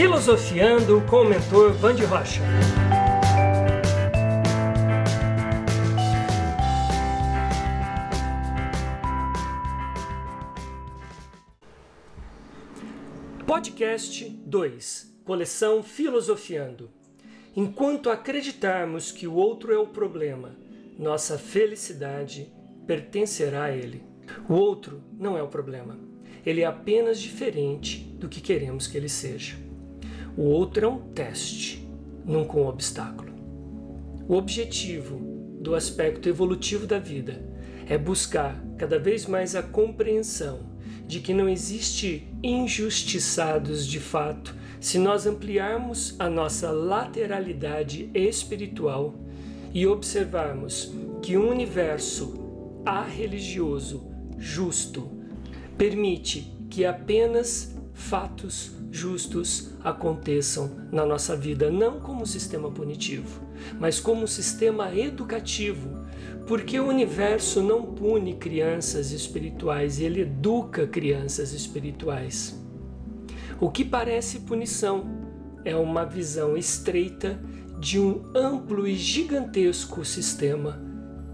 Filosofiando com o mentor Band Rocha. Podcast 2 Coleção Filosofiando. Enquanto acreditarmos que o outro é o problema, nossa felicidade pertencerá a ele. O outro não é o problema. Ele é apenas diferente do que queremos que ele seja. O outro é um teste, nunca um obstáculo. O objetivo do aspecto evolutivo da vida é buscar cada vez mais a compreensão de que não existe injustiçados de fato se nós ampliarmos a nossa lateralidade espiritual e observarmos que um universo religioso justo permite que apenas fatos justos aconteçam na nossa vida, não como sistema punitivo, mas como sistema educativo, porque o universo não pune crianças espirituais, ele educa crianças espirituais. O que parece punição é uma visão estreita de um amplo e gigantesco sistema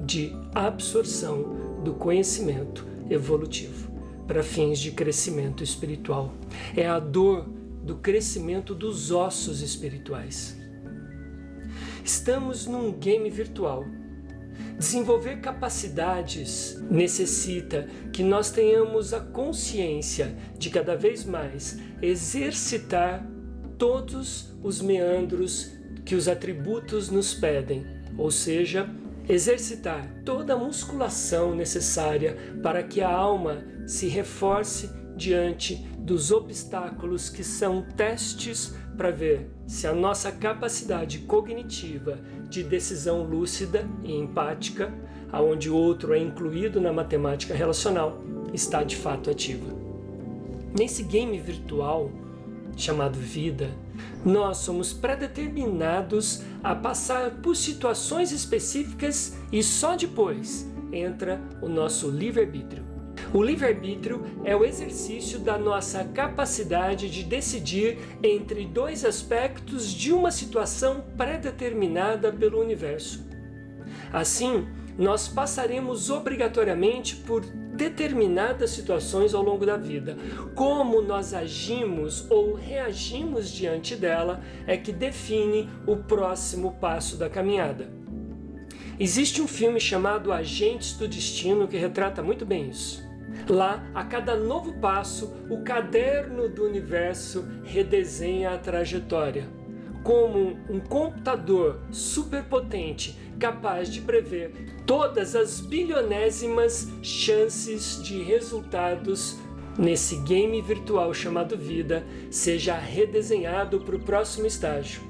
de absorção do conhecimento evolutivo para fins de crescimento espiritual. É a dor do crescimento dos ossos espirituais. Estamos num game virtual. Desenvolver capacidades necessita que nós tenhamos a consciência de cada vez mais exercitar todos os meandros que os atributos nos pedem, ou seja, exercitar toda a musculação necessária para que a alma se reforce diante dos obstáculos que são testes para ver se a nossa capacidade cognitiva de decisão lúcida e empática, aonde o outro é incluído na matemática relacional, está de fato ativa. Nesse game virtual chamado vida, nós somos predeterminados a passar por situações específicas e só depois entra o nosso livre-arbítrio. O livre-arbítrio é o exercício da nossa capacidade de decidir entre dois aspectos de uma situação predeterminada pelo universo. Assim, nós passaremos obrigatoriamente por determinadas situações ao longo da vida. Como nós agimos ou reagimos diante dela é que define o próximo passo da caminhada. Existe um filme chamado Agentes do Destino que retrata muito bem isso. Lá, a cada novo passo, o caderno do universo redesenha a trajetória. Como um computador superpotente capaz de prever todas as bilionésimas chances de resultados nesse game virtual chamado vida seja redesenhado para o próximo estágio.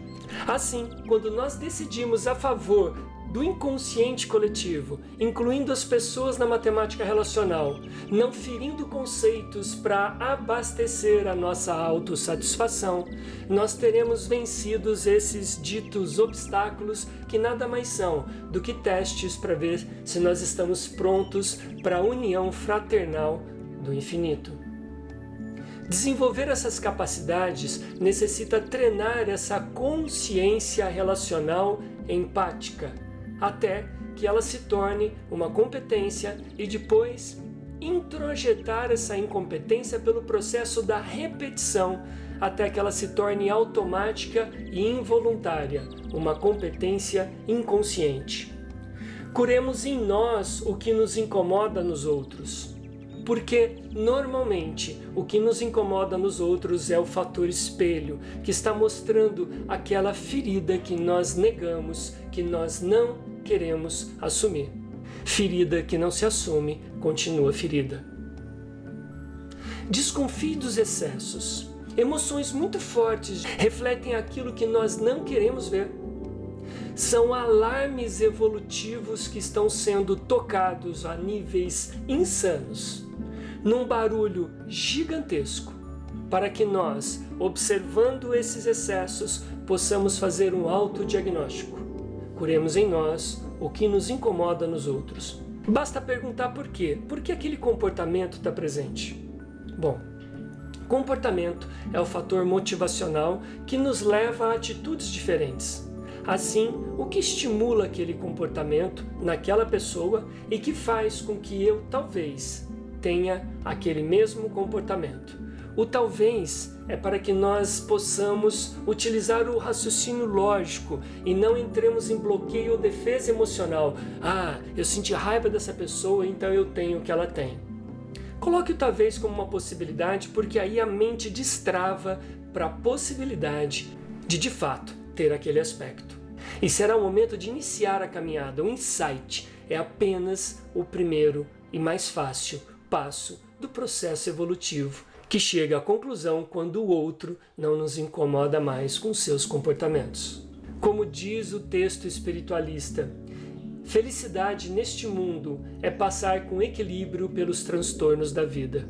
Assim, quando nós decidimos a favor do inconsciente coletivo, incluindo as pessoas na matemática relacional, não ferindo conceitos para abastecer a nossa autossatisfação, nós teremos vencido esses ditos obstáculos que nada mais são do que testes para ver se nós estamos prontos para a união fraternal do infinito. Desenvolver essas capacidades necessita treinar essa consciência relacional empática até que ela se torne uma competência e depois introjetar essa incompetência pelo processo da repetição até que ela se torne automática e involuntária, uma competência inconsciente. Curemos em nós o que nos incomoda nos outros. Porque normalmente o que nos incomoda nos outros é o fator espelho, que está mostrando aquela ferida que nós negamos, que nós não queremos assumir. Ferida que não se assume continua ferida. Desconfie dos excessos. Emoções muito fortes refletem aquilo que nós não queremos ver. São alarmes evolutivos que estão sendo tocados a níveis insanos, num barulho gigantesco, para que nós, observando esses excessos, possamos fazer um autodiagnóstico curemos em nós o que nos incomoda nos outros. Basta perguntar por quê. Por que aquele comportamento está presente? Bom, Comportamento é o fator motivacional que nos leva a atitudes diferentes. Assim, o que estimula aquele comportamento naquela pessoa e que faz com que eu talvez tenha aquele mesmo comportamento. O talvez é para que nós possamos utilizar o raciocínio lógico e não entremos em bloqueio ou defesa emocional. Ah, eu senti raiva dessa pessoa, então eu tenho o que ela tem. Coloque o talvez como uma possibilidade, porque aí a mente destrava para a possibilidade de de fato ter aquele aspecto. E será o momento de iniciar a caminhada. O insight é apenas o primeiro e mais fácil passo do processo evolutivo que chega à conclusão quando o outro não nos incomoda mais com seus comportamentos. Como diz o texto espiritualista, felicidade neste mundo é passar com equilíbrio pelos transtornos da vida.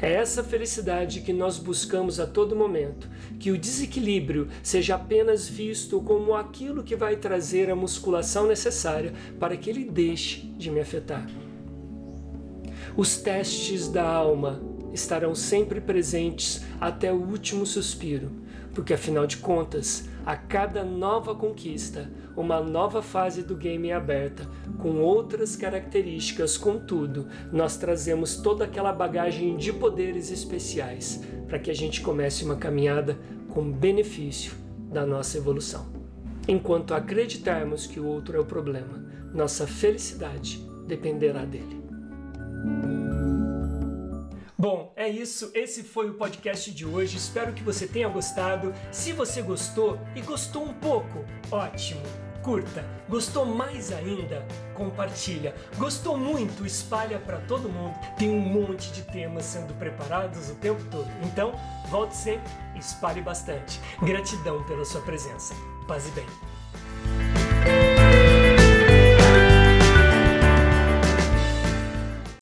É essa felicidade que nós buscamos a todo momento, que o desequilíbrio seja apenas visto como aquilo que vai trazer a musculação necessária para que ele deixe de me afetar. Os testes da alma estarão sempre presentes até o último suspiro, porque afinal de contas, a cada nova conquista, uma nova fase do game é aberta, com outras características, contudo, nós trazemos toda aquela bagagem de poderes especiais para que a gente comece uma caminhada com benefício da nossa evolução. Enquanto acreditarmos que o outro é o problema, nossa felicidade dependerá dele. Bom, é isso. Esse foi o podcast de hoje. Espero que você tenha gostado. Se você gostou e gostou um pouco, ótimo. Curta. Gostou mais ainda? Compartilha. Gostou muito? Espalha para todo mundo. Tem um monte de temas sendo preparados o tempo todo. Então, volte sempre e espalhe bastante. Gratidão pela sua presença. Paz e bem.